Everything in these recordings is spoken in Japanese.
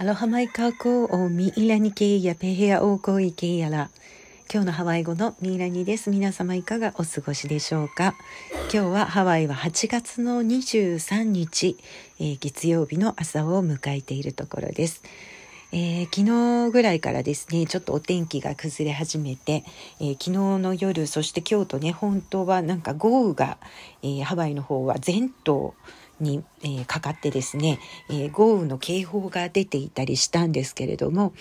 アロハマイカーコーミイラニケイヤペヘアオーコイケイヤラ。今日のハワイ語のミイラニです。皆様いかがお過ごしでしょうか？今日はハワイは8月の23日、えー、月曜日の朝を迎えているところです。えー、昨日ぐらいからですねちょっとお天気が崩れ始めて、えー、昨日の夜そして京都ね本当はなんか豪雨が、え、ハワイの方は全島に、えー、かかってですね、えー、豪雨の警報が出ていたりしたんですけれども、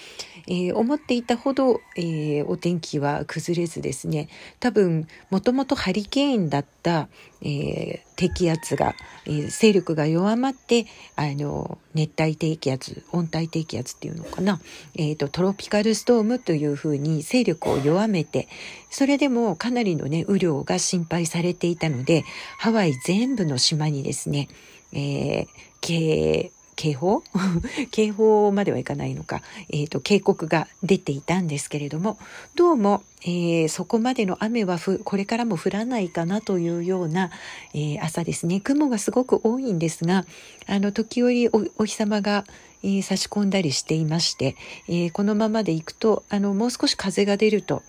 えー、思っていたほど、えお天気は崩れずですね多分もともとハリケーンだった、え低気圧が、え勢力が弱まってあの熱帯低気圧温帯低気圧っていうのかな、えーと、トロピカルストームというふうに勢力を弱めてそれでもかなりのね雨量が心配されていたのでハワイ全部の島にですねえー、警警報？警報まではいかないのか、えーと、警告が出ていたんですけれども。どうも、えー、そこまでの雨はこれからも降らないかなというような、えー、朝ですね。雲がすごく多いんですがあの時折お日様が、えー、差し込んだりしていまして、えこのままでいくとあのもう少し風が出ると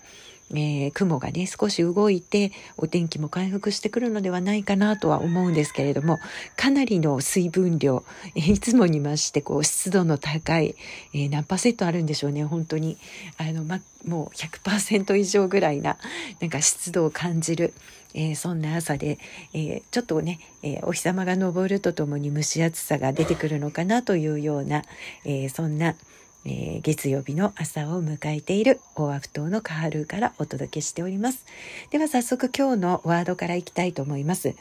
えー、雲がね少し動いてお天気も回復してくるのではないかなとは思うんですけれどもかなりの水分量、えー、いつもに増してこう湿度の高い、えー、何パーセントあるんでしょうね本当に。あの、ま、もう100%以上ぐらいななんか湿度を感じる、えー、そんな朝で、えー、ちょっとね、えー、お日様が昇るとともに蒸し暑さが出てくるのかなというような、えそんなえー、月曜日の朝を迎えているオアフ島のカハルーからお届けしております。では早速今日のワードからいきたいと思います。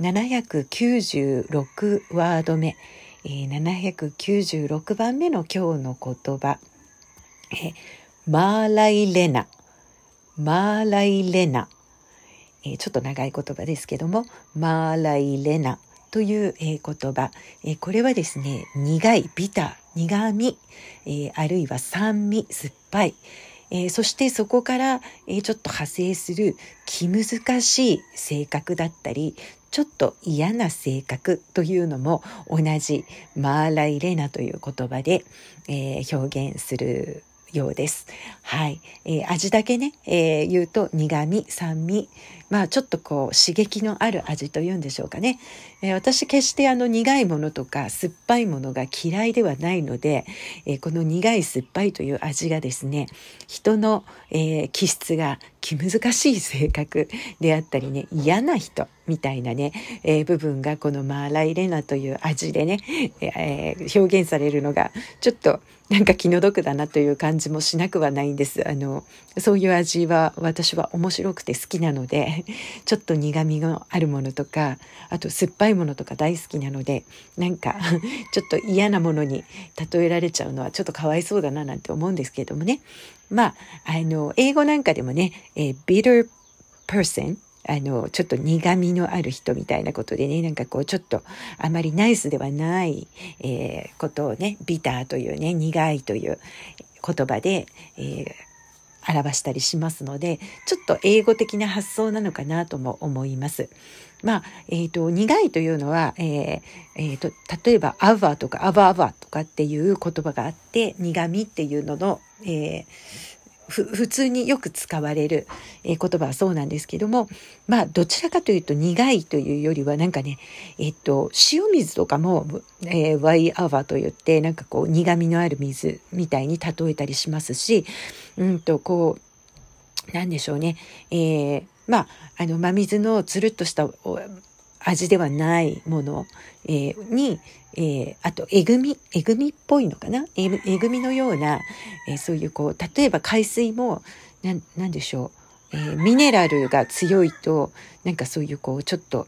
796ワード目、えー、796番目の今日の言葉、えー、マーライレナ、マーライレナ、えー、ちょっと長い言葉ですけども、マーライレナ。という、え、言葉、え、これはですね、苦い、ビター、苦味、え、あるいは酸味、酸っぱい、え、そしてそこから、え、ちょっと派生する気難しい性格だったり、ちょっと嫌な性格というのも同じマーライレナという言葉で、え、表現する。ようです。はい。えー、味だけね、えー、言うと苦味、酸味、まあちょっとこう刺激のある味というんでしょうかね。えー、私決してあの苦いものとか酸っぱいものが嫌いではないので、えこの苦い酸っぱいという味がですね、人の、え気質が気難しい性格であったりね、嫌な人みたいなね、え部分がこのマーライレナという味でね、え表現されるのがちょっとなんか気の毒だなという感じもしなくはないんです。あの、そういう味は私は面白くて好きなので、ちょっと苦味のあるものとか、あと酸っぱいものとか大好きなので、なんか ちょっと嫌なものに例えられちゃうのはちょっとかわいそうだななんて思うんですけれどもね。まあ、あの、英語なんかでもね、えー、bitter person あの、ちょっと苦味のある人みたいなことでね、なんかこう、ちょっとあまりナイスではない、えー、ことをね、ビターというね、苦いという言葉で、えー、表したりしますので、ちょっと英語的な発想なのかなとも思います。まあ、えっ、ー、と、苦いというのは、えーえーと、例えば、アバとかアバアバとかっていう言葉があって、苦味っていうのの、えー普通によく使われる、え言葉はそうなんですけどもまあどちらかというと苦いというよりはなんかねえっと塩水とかも、えー、ワイアワーといってなんかこう苦みのある水みたいに例えたりしますしうんとこうなんでしょうね、えー、まああの真水のつるっとした味ではないもの、えー、に、えー、あと、えぐみ、えぐみっぽいのかな？ええぐみのような、え、そういうこう、例えば海水も、ななんでしょう、え、ミネラルが強いと、なんかそういうこう、ちょっと、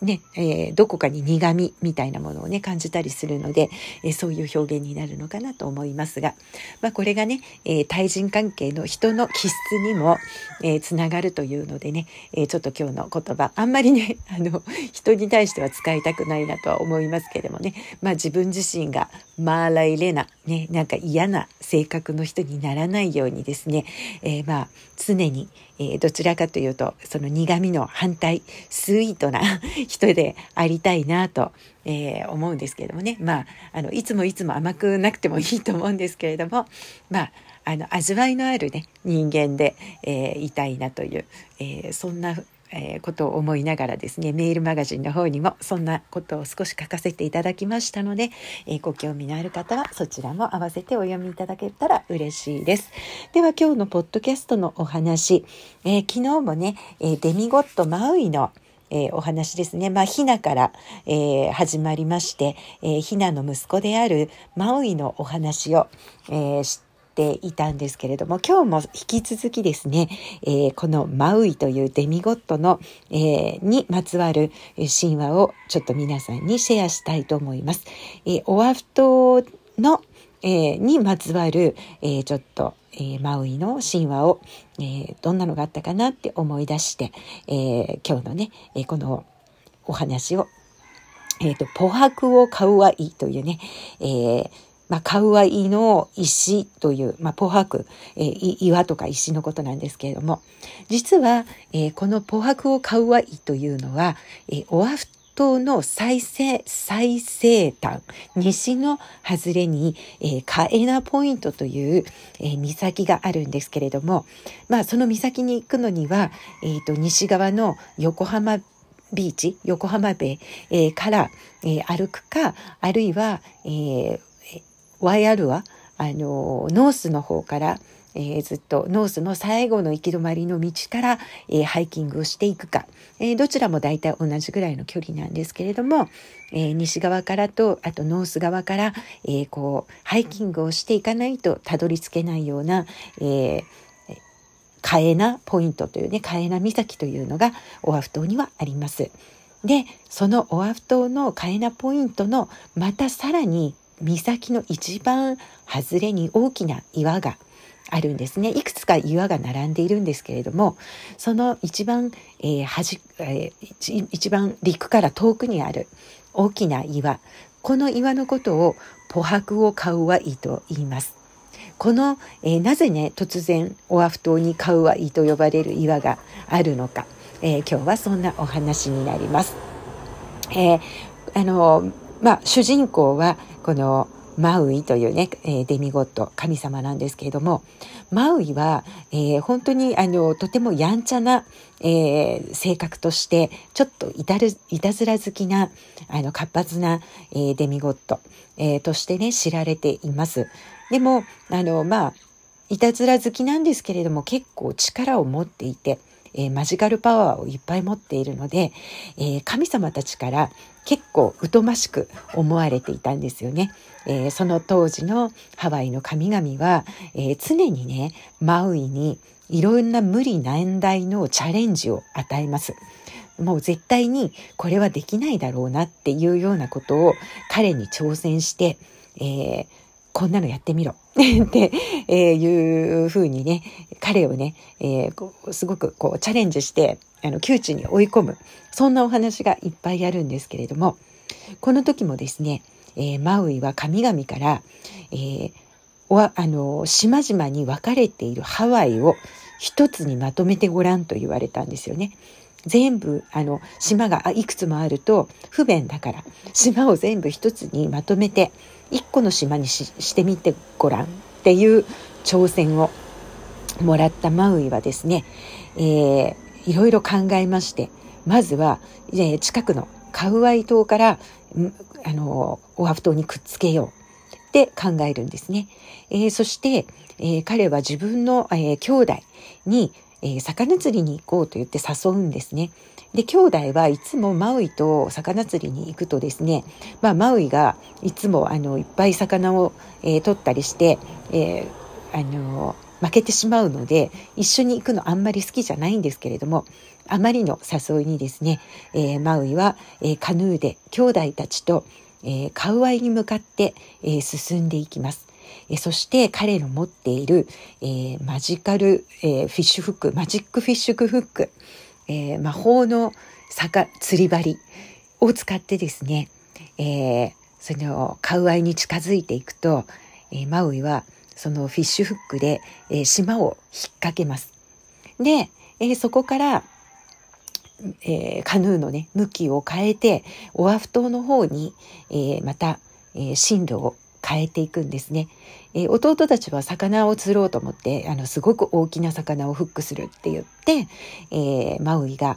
ね、えー、どこかに苦味みたいなものをね、感じたりするので、えー、そういう表現になるのかなと思いますが、まあ、これがね、えー、対人関係の人の気質にも、えー、つながるというのでね、え、ちょっと今日の言葉、あんまりね、あの、人に対しては使いたくないなとは思いますけれどもね、まあ、自分自身がマーライレナ、ね、なんか嫌な性格の人にならないようにですね、え、まあ、常に、えー、どちらかというと、その苦味の反対、スイートな人でありたいなと、えー、思うんですけれどもね。まああのいつもいつも甘くなくてもいいと思うんですけれどもまああの味わいのあるね人間で、えー、いたいなという、え、そんなえ、ことを思いながらですねメールマガジンの方にもそんなことを少し書かせていただきましたので、えー、ご興味のある方はそちらも合わせてお読みいただけたら嬉しいです。では今日のポッドキャストのお話、えー、昨日もね、えデミゴットマウイのえー、お話ですね。まあ、ひなから、えー、始まりまして、えー、ひなの息子であるマウイのお話を、えー、ていたんですけれども今日も引き続きですね、えー、このマウイというデミゴットの、えー、にまつわる神話をちょっと皆さんにシェアしたいと思います。えー、オアフ島の、えにまつわる、えちょっとえマウイの神話を、えどんなのがあったかなって思い出して、え今日のね、えこのお話を、えっ、と、ポハクオカウアイというね、え、まあ、カウアイの石という、まあ、ポハク、えー、岩とか石のことなんですけれども、実は、えー、このポハクオカウアイというのは、えー、オアフ島の最西最西端、西の外れに、えー、カエナポイントという、えー、岬があるんですけれども、まあ、その岬に行くのには、えーと、西側の横浜ビーチ、横浜ベイ、えー、から、えー、歩くか、あるいは、えー、YR はあのノースの方から、えー、ずっとノースの最後の行き止まりの道から、えー、ハイキングをしていくか、えー、どちらも大体同じぐらいの距離なんですけれども、え西側からとあとノース側から、えこうハイキングをしていかないとたどり着けないような、えカエナポイントというねカエナ岬というのがオアフ島にはあります。でそのオアフ島のカエナポイントのまたさらに岬の一番外れに大きな岩があるんですねいくつか岩が並んでいるんですけれどもその一番、えー端えー、一番陸から遠くにある大きな岩この岩のことをポハクオカウワイと言います。この、えー、なぜね突然オアフ島にカウワイと呼ばれる岩があるのか、えー、今日はそんなお話になります。えー、あのまあ、主人公はこのマウイというね、えー、デミゴット神様なんですけれどもマウイは、えー、本当にあのとてもやんちゃな、えー、性格としてちょっといたるいたずら好きなあの活発な、えデミゴット、えとしてね知られています。でもあのまあいたずら好きなんですけれども結構力を持っていて、え、マジカルパワーをいっぱい持っているので、え、神様たちから結構疎ましく思われていたんですよね。えー、その当時のハワイの神々は、え常にねマウイにいろんな無理難題のチャレンジを与えます。もう絶対にこれはできないだろうなっていうようなことを彼に挑戦して、えー、こんなのやってみろ って、いうふうにね、彼をね、えー、すごくこうチャレンジして、あの、窮地に追い込む。そんなお話がいっぱいあるんですけれども、この時もですね、えー、マウイは神々から、えー、あの、島々に分かれているハワイを一つにまとめてごらんと言われたんですよね。全部あの島がいくつもあると不便だから島を全部一つにまとめて一個の島にしてみてごらんっていう挑戦をもらったマウイはですね、えー、いろいろ考えましてまずは、え、近くのカウアイ島からあのオアフ島にくっつけようって考えるんですね。えー、そして、えー、彼は自分の、えー、兄弟に、え、魚釣りに行こうと言って誘うんですね。で兄弟はいつもマウイと魚釣りに行くとですね、まあ、マウイがいつもあのいっぱい魚を、え、取ったりして、え、あの負けてしまうので一緒に行くのあんまり好きじゃないんですけれどもあまりの誘いにですね、えー、マウイは、えカヌーで兄弟たちと、えカウアイに向かって、え進んでいきます。えそして彼の持っている、えマジカル、えフィッシュフックマジックフィッシュフック、えー、魔法の魚釣り針を使ってですね、えー、そのカウアイに近づいていくと、えー、マウイはそのフィッシュフックで、えー、島を引っ掛けます。で、えー、そこから、えー、カヌーのね向きを変えてオアフ島の方に、え、また、え、進路を変えていくんですね、えー、弟たちは魚を釣ろうと思ってあのすごく大きな魚をフックするって言って、えー、マウイが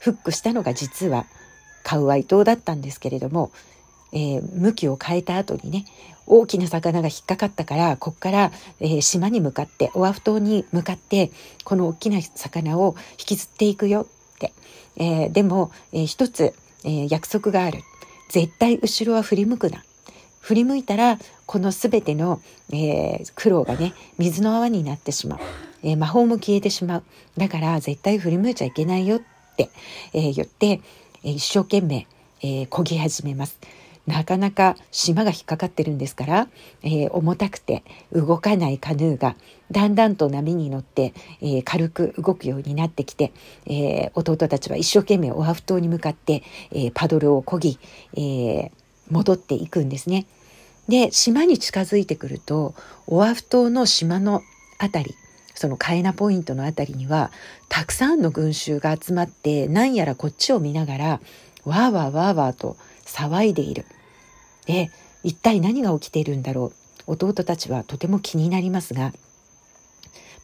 フックしたのが実はカウアイ島だったんですけれども、えー、向きを変えた後にね大きな魚が引っかかったからこっから、えー、島に向かってオアフ島に向かってこの大きな魚を引きずっていくよって、えー、でも、えー、一つ、えー、約束がある。絶対後ろは振り向くな。振り向いたらこの全ての、えー、苦労がね水の泡になってしまう、えー、魔法も消えてしまう。だから絶対振り向いちゃいけないよって、えー、言って、え一生懸命、えー、漕ぎ始めます。なかなか島が引っかかってるんですから、えー、重たくて動かないカヌーがだんだんと波に乗って、えー、軽く動くようになってきて、えー、弟たちは一生懸命オアフ島に向かって、えパドルを漕ぎ、え戻っていくんですね。で島に近づいてくるとオアフ島の島の辺りそのカエナポイントの辺りにはたくさんの群衆が集まって何やらこっちを見ながらわーわーわーわーと騒いでいる。で一体何が起きているんだろう。弟たちはとても気になりますが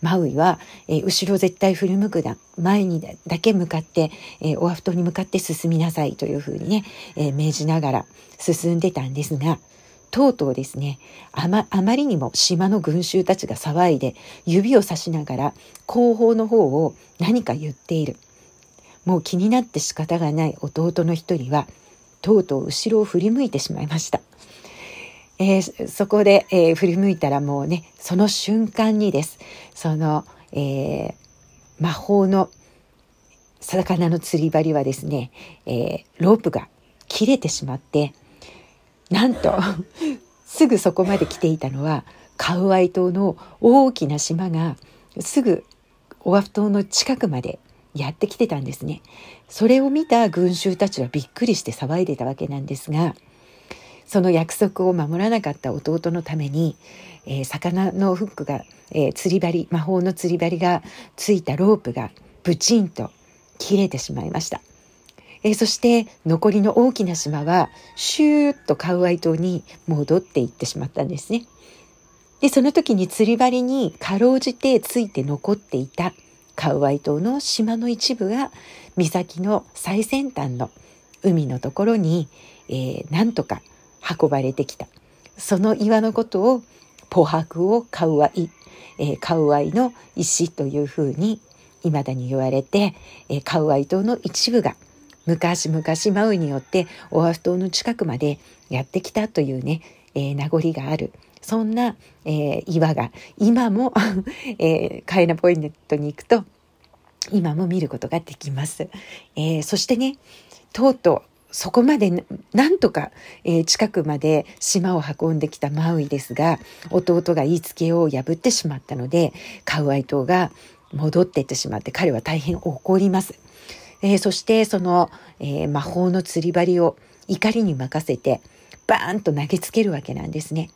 マウイは、えー、後ろ絶対振り向くな。前にだけ向かって、えー、オアフ島に向かって進みなさい。というふうにね、えー、命じながら進んでたんですがとうとうですねあまあまりにも島の群衆たちが騒いで指をさしながら後方の方を何か言っている。もう気になって仕方がない弟の一人はとうとう後ろを振り向いてしまいました。えー、そこで、えー、振り向いたらもうねその瞬間にですその、えー、魔法の魚の釣り針はですね、えロープが切れてしまってなんと すぐそこまで来ていたのはカウアイ島の大きな島がすぐオアフ島の近くまでやってきてたんですね。それを見た群衆たちはびっくりして騒いでたわけなんですがその約束を守らなかった弟のために、えー、魚のフックが、えー、釣り針魔法の釣り針がついたロープがブチンと切れてしまいました。えー、そして残りの大きな島はシューッとカウアイ島に戻っていってしまったんですね。でその時に釣り針にかろうじてついて残っていたカウアイ島の島の一部が岬の最先端の海のところに、えー、なんとか運ばれてきた。その岩のことをポハクオカウアイ、えー、カウアイの石というふうに未だに言われて、えー、カウアイ島の一部が昔々マウイによってオアフ島の近くまでやってきたというね、えー、名残がある。そんな、えー、岩が今も、えー、カエナポイントに行くと今も見ることができます。えー、そしてねとうとうそこまでなんとか、えー、近くまで島を運んできたマウイですが弟が言いつけを破ってしまったのでカウアイ島が戻っていってしまって彼は大変怒ります。えー、そしてその、えー、魔法の釣り針を怒りに任せてバーンと投げつけるわけなんですね。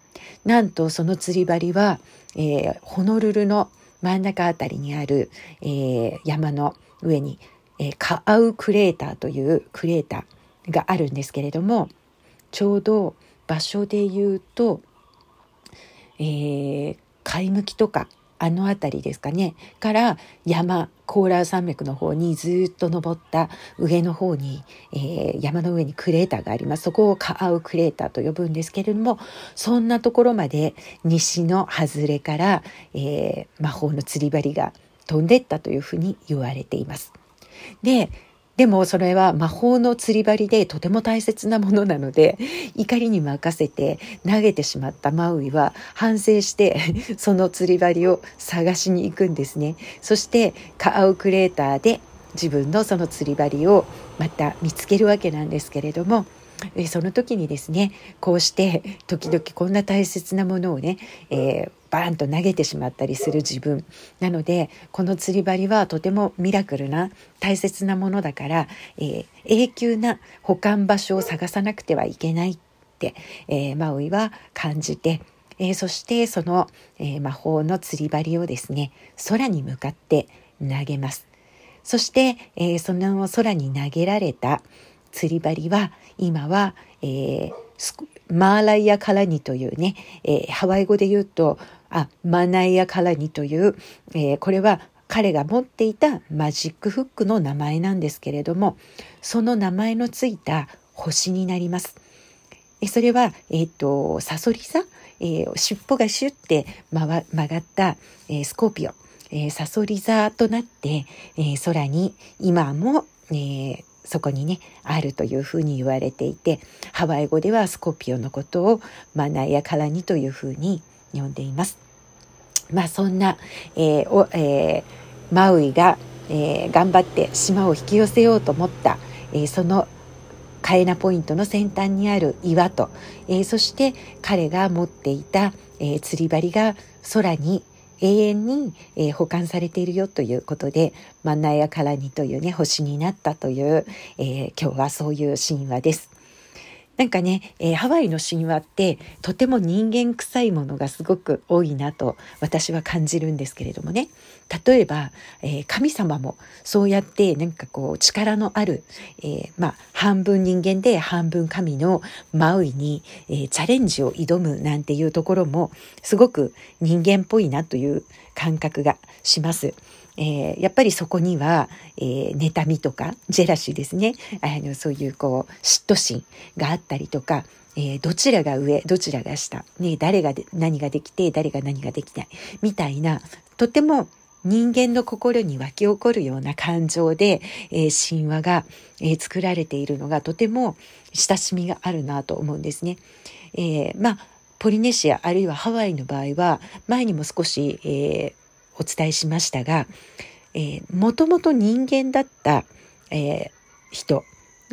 なんとその釣り針は、えー、ホノルルの真ん中あたりにある、えー、山の上に、えー、カアウクレーターというクレーターがあるんですけれどもちょうど場所で言うと、えー、貝むきとかあの辺りですかねから山コーラー山脈の方にずっと登った上の方に、えー、山の上にクレーターがありますそこをカアウクレーターと呼ぶんですけれどもそんなところまで西の外れから、えー、魔法の釣り針が飛んでったというふうに言われています。ででもそれは魔法の釣り針でとても大切なものなので 怒りに任せて投げてしまったマウイは反省して その釣り針を探しに行くんですね。そしてカアウクレーターで自分のその釣り針をまた見つけるわけなんですけれどもその時にですねこうして時々こんな大切なものをね、えー、バーンと投げてしまったりする自分なのでこの釣り針はとてもミラクルな大切なものだから、えー、永久な保管場所を探さなくてはいけないって、えー、マウイは感じて、えー、そしてその、え魔法の釣り針をですね空に向かって投げます。そして、え、その空に投げられた釣り針は今は、えー、マーライア・カラニというね、えー、ハワイ語で言うとあマナイア・カラニという、えー、これは彼が持っていたマジックフックの名前なんですけれどもその名前のついた星になります。それは、えっ、ー、と、サソリ座、えー、尻尾がシュッて曲がった、えー、スコーピオ、えー、サソリ座となって、え、空に今も、え、そこにねあるというふうに言われていてハワイ語ではスコピオのことをマナヤカラニというふうに呼んでいます。まあそんな、えーおえー、マウイが、えー、頑張って島を引き寄せようと思った、えー、そのカエナポイントの先端にある岩と、えー、そして彼が持っていた、えー、釣り針が空に永遠に、えー、保管されているよということでマンナヤカラニというね星になったという、えー、今日はそういう神話です。なんかね、えー、ハワイの神話ってとても人間臭いものがすごく多いなと私は感じるんですけれどもね例えば、えー、神様もそうやってなんかこう力のある、えー、まあ半分人間で半分神のマウイに、えチャレンジを挑むなんていうところもすごく人間っぽいなという感覚がします。えー、やっぱりそこには、えー、妬みとかジェラシーですね。あのそういうこう嫉妬心があったりとか、えー、どちらが上どちらが下、ね、誰が何ができて誰が何ができない。みたいなとても人間の心に湧き起こるような感情で、えー、神話が、えー、作られているのがとても親しみがあるなと思うんですね。えー、まあポリネシアあるいはハワイの場合は前にも少し、えお伝えしましたが、えー、もともと人間だった、えー、人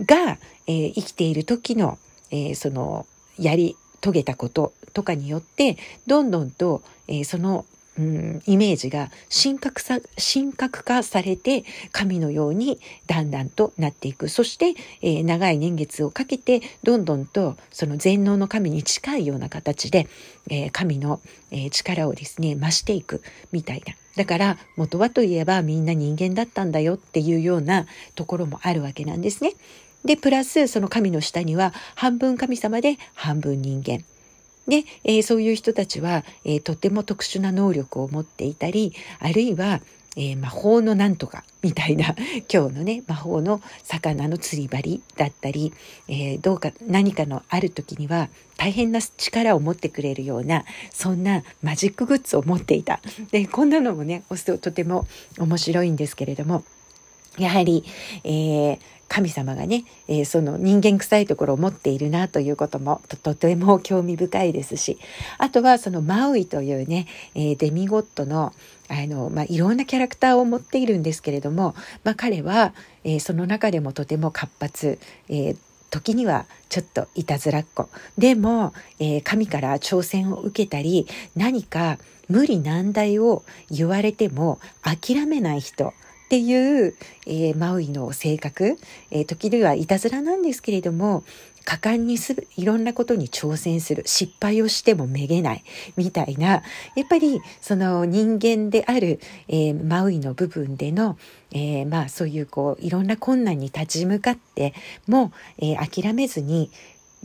が、えー、生きている時の、えー、そのやり遂げたこととかによってどんどんと、えー、そのうん、イメージが神格さ神格化されて神のようにだんだんとなっていく。そして、えー、長い年月をかけてどんどんとその全能の神に近いような形で、えー、神の、えー、力をですね増していくみたいな。だから元はといえばみんな人間だったんだよっていうようなところもあるわけなんですね。でプラスその神の下には半分神様で半分人間。で、えー、そういう人たちは、えー、とても特殊な能力を持っていたりあるいは、えー、魔法のなんとかみたいな 今日のね魔法の魚の釣り針だったり、えどうか何かのある時には大変な力を持ってくれるようなそんなマジックグッズを持っていた。でこんなのもね押すととても面白いんですけれどもやはり、えー、神様がね、えー、その人間臭いところを持っているなということもとても興味深いですしあとはそのマウイというね、えー、デミゴットのあの、まあ、いろんなキャラクターを持っているんですけれども、まあ、彼は、え、その中でもとても活発、え時にはちょっといたずらっ子。でも、え神から挑戦を受けたり何か無理難題を言われても諦めない人。っていう、えー、マウイの性格、えー、時にはいたずらなんですけれども果敢にするいろんなことに挑戦する失敗をしてもめげないみたいなやっぱりその人間である、えー、マウイの部分での、えー、まあそういうこういろんな困難に立ち向かっても、えー、諦めずに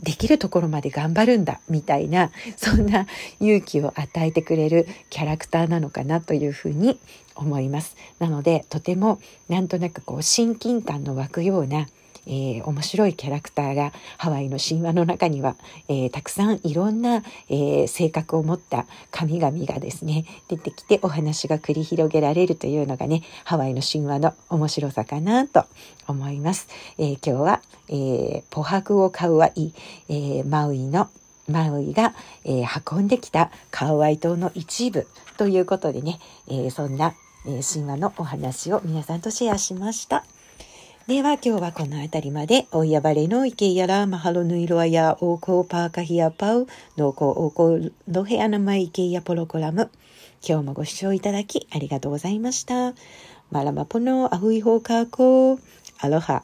できるところまで頑張るんだみたいなそんな勇気を与えてくれるキャラクターなのかなというふうに思います。なのでとてもなんとなくこう親近感の湧くようなえー、面白いキャラクターがハワイの神話の中には、えー、たくさんいろんな、えー、性格を持った神々がですね出てきてお話が繰り広げられるというのがねハワイの神話の面白さかなと思います。え今日は、えポハクオカウアイ、えマウイのマウイが、え運んできたカウアイ島の一部ということでね、えそんな、え神話のお話を皆さんとシェアしました。では今日はこの辺りまで、ʻO ia wale nō i kēia lā, mahalo nui loa iā ʻoukou pākahi a pau, no ko ʻoukou hoʻolohe ʻana mai i kēia polokalamu。今日もご視聴いただきありがとうございました。 Mālama pono, a hui hou kākou, aloha。